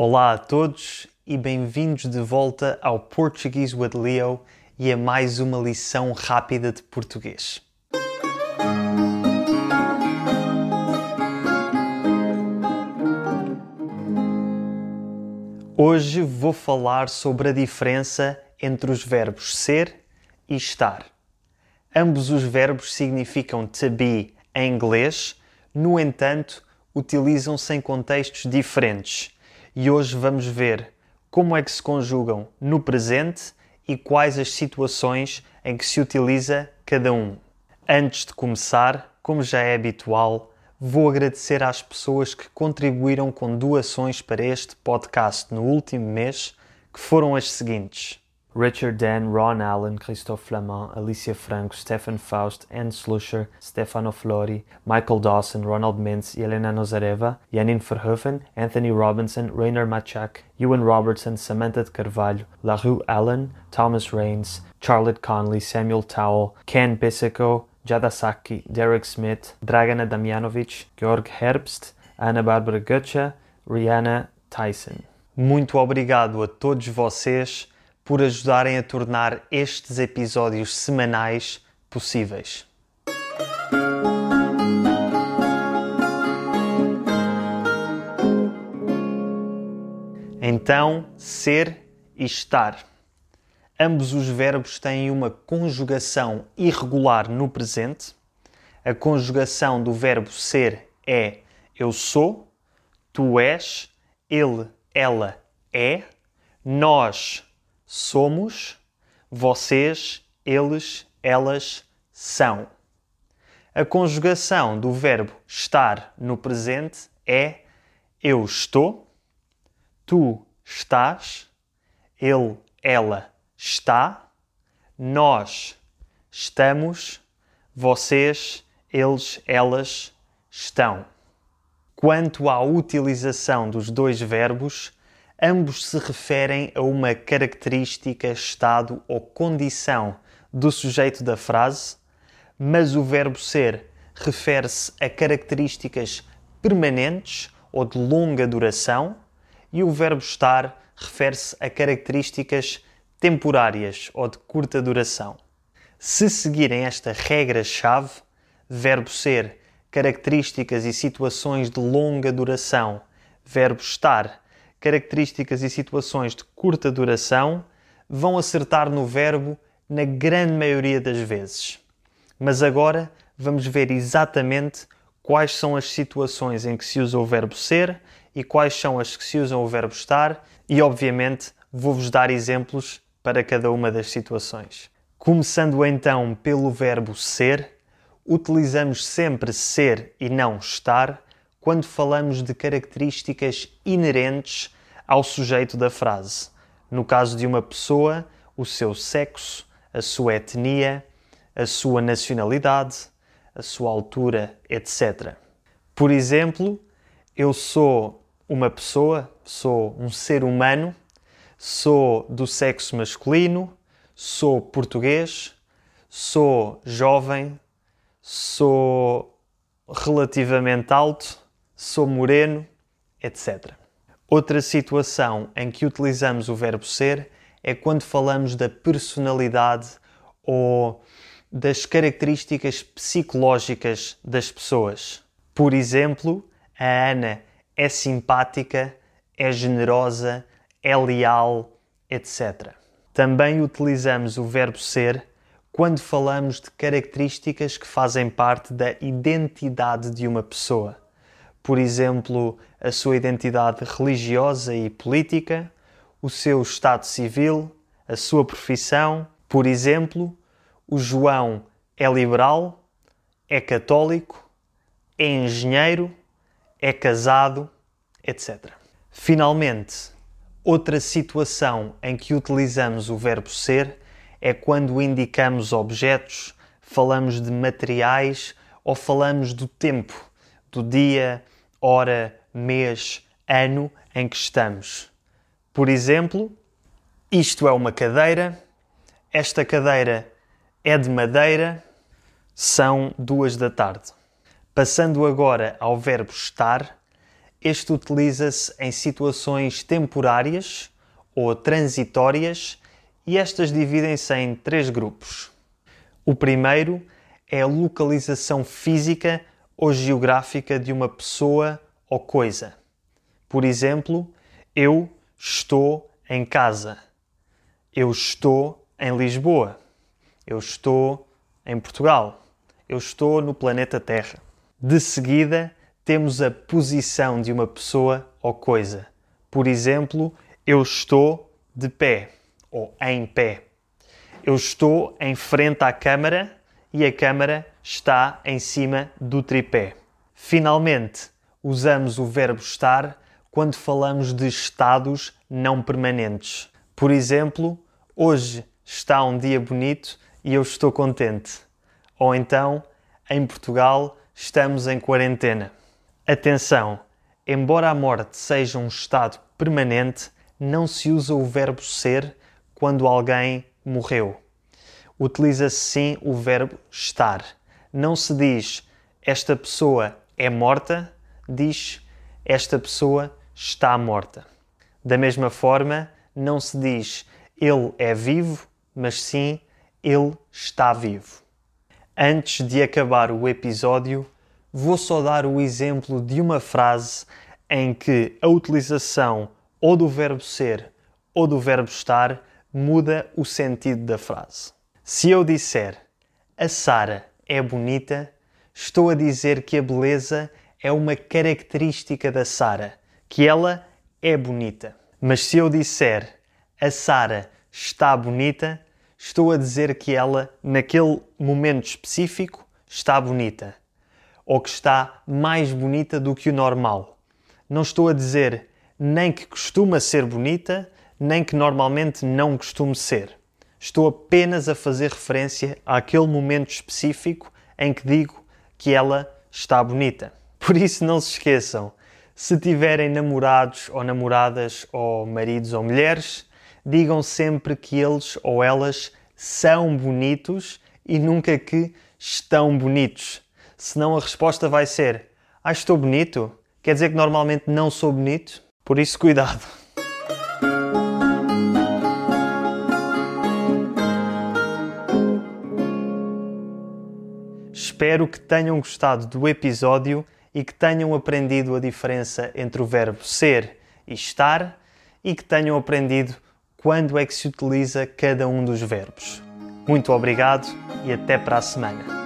Olá a todos e bem-vindos de volta ao Portuguese with Leo e a mais uma lição rápida de português. Hoje vou falar sobre a diferença entre os verbos ser e estar. Ambos os verbos significam to be em inglês, no entanto, utilizam-se em contextos diferentes. E hoje vamos ver como é que se conjugam no presente e quais as situações em que se utiliza cada um. Antes de começar, como já é habitual, vou agradecer às pessoas que contribuíram com doações para este podcast no último mês, que foram as seguintes: Richard Dan, Ron Allen, Christophe Flamand, Alicia Franco, Stefan Faust, Anne Slusher, Stefano Flori, Michael Dawson, Ronald Mintz, Yelena Nozareva, Janine Verhoeven, Anthony Robinson, Rainer Machak, Ewan Robertson, Samantha de Carvalho, LaRue Allen, Thomas Rains, Charlotte Conley, Samuel Towell, Ken Pisico, Jadasaki, Derek Smith, Dragana Damjanovic, Georg Herbst, Ana Bárbara Götze, Rihanna Tyson. Muito obrigado a todos vocês por ajudarem a tornar estes episódios semanais possíveis. Então, ser e estar. Ambos os verbos têm uma conjugação irregular no presente. A conjugação do verbo ser é eu sou, tu és, ele, ela é, nós somos, vocês, eles, elas são. A conjugação do verbo estar no presente é eu estou, tu estás, ele, ela está, nós estamos, vocês, eles, elas estão. Quanto à utilização dos dois verbos, ambos se referem a uma característica, estado ou condição do sujeito da frase, mas o verbo ser refere-se a características permanentes ou de longa duração e o verbo estar refere-se a características temporárias ou de curta duração. Se seguirem esta regra-chave, verbo ser, características e situações de longa duração, verbo estar, características e situações de curta duração vão acertar no verbo na grande maioria das vezes. Mas agora vamos ver exatamente quais são as situações em que se usa o verbo ser e quais são as que se usam o verbo estar, e obviamente vou-vos dar exemplos para cada uma das situações. Começando então pelo verbo ser, utilizamos sempre ser e não estar quando falamos de características inerentes ao sujeito da frase. No caso de uma pessoa, o seu sexo, a sua etnia, a sua nacionalidade, a sua altura, etc. Por exemplo, eu sou uma pessoa, sou um ser humano, sou do sexo masculino, sou português, sou jovem, sou relativamente alto, sou moreno, etc. Outra situação em que utilizamos o verbo ser é quando falamos da personalidade ou das características psicológicas das pessoas. Por exemplo, a Ana é simpática, é generosa, é leal, etc. Também utilizamos o verbo ser quando falamos de características que fazem parte da identidade de uma pessoa. Por exemplo, a sua identidade religiosa e política, o seu estado civil, a sua profissão. Por exemplo, o João é liberal, é católico, é engenheiro, é casado, etc. Finalmente, outra situação em que utilizamos o verbo ser é quando indicamos objetos, falamos de materiais ou falamos do tempo, do dia, hora, mês, ano em que estamos. Por exemplo, isto é uma cadeira, esta cadeira é de madeira, são duas da tarde. Passando agora ao verbo estar, este utiliza-se em situações temporárias ou transitórias e estas dividem-se em três grupos. O primeiro é a localização física ou geográfica de uma pessoa ou coisa. Por exemplo, eu estou em casa. Eu estou em Lisboa. Eu estou em Portugal. Eu estou no planeta Terra. De seguida, temos a posição de uma pessoa ou coisa. Por exemplo, eu estou de pé ou em pé. Eu estou em frente à câmara e a câmara está em cima do tripé. Finalmente, usamos o verbo estar quando falamos de estados não permanentes. Por exemplo, hoje está um dia bonito e eu estou contente. Ou então, em Portugal, estamos em quarentena. Atenção! Embora a morte seja um estado permanente, não se usa o verbo ser quando alguém morreu. Utiliza-se sim o verbo estar. Não se diz esta pessoa é morta, diz esta pessoa está morta. Da mesma forma, não se diz ele é vivo, mas sim ele está vivo. Antes de acabar o episódio, vou só dar o exemplo de uma frase em que a utilização ou do verbo ser ou do verbo estar muda o sentido da frase. Se eu disser a Sara é bonita, estou a dizer que a beleza é uma característica da Sara, que ela é bonita. Mas se eu disser a Sara está bonita, estou a dizer que ela, naquele momento específico, está bonita. Ou que está mais bonita do que o normal. Não estou a dizer nem que costuma ser bonita, nem que normalmente não costume ser. Estou apenas a fazer referência àquele momento específico em que digo que ela está bonita. Por isso, não se esqueçam, se tiverem namorados ou namoradas, ou maridos ou mulheres, digam sempre que eles ou elas são bonitos e nunca que estão bonitos. Senão a resposta vai ser: Ah, estou bonito? Quer dizer que normalmente não sou bonito? Por isso, cuidado. Espero que tenham gostado do episódio e que tenham aprendido a diferença entre o verbo ser e estar e que tenham aprendido quando é que se utiliza cada um dos verbos. Muito obrigado e até para a semana.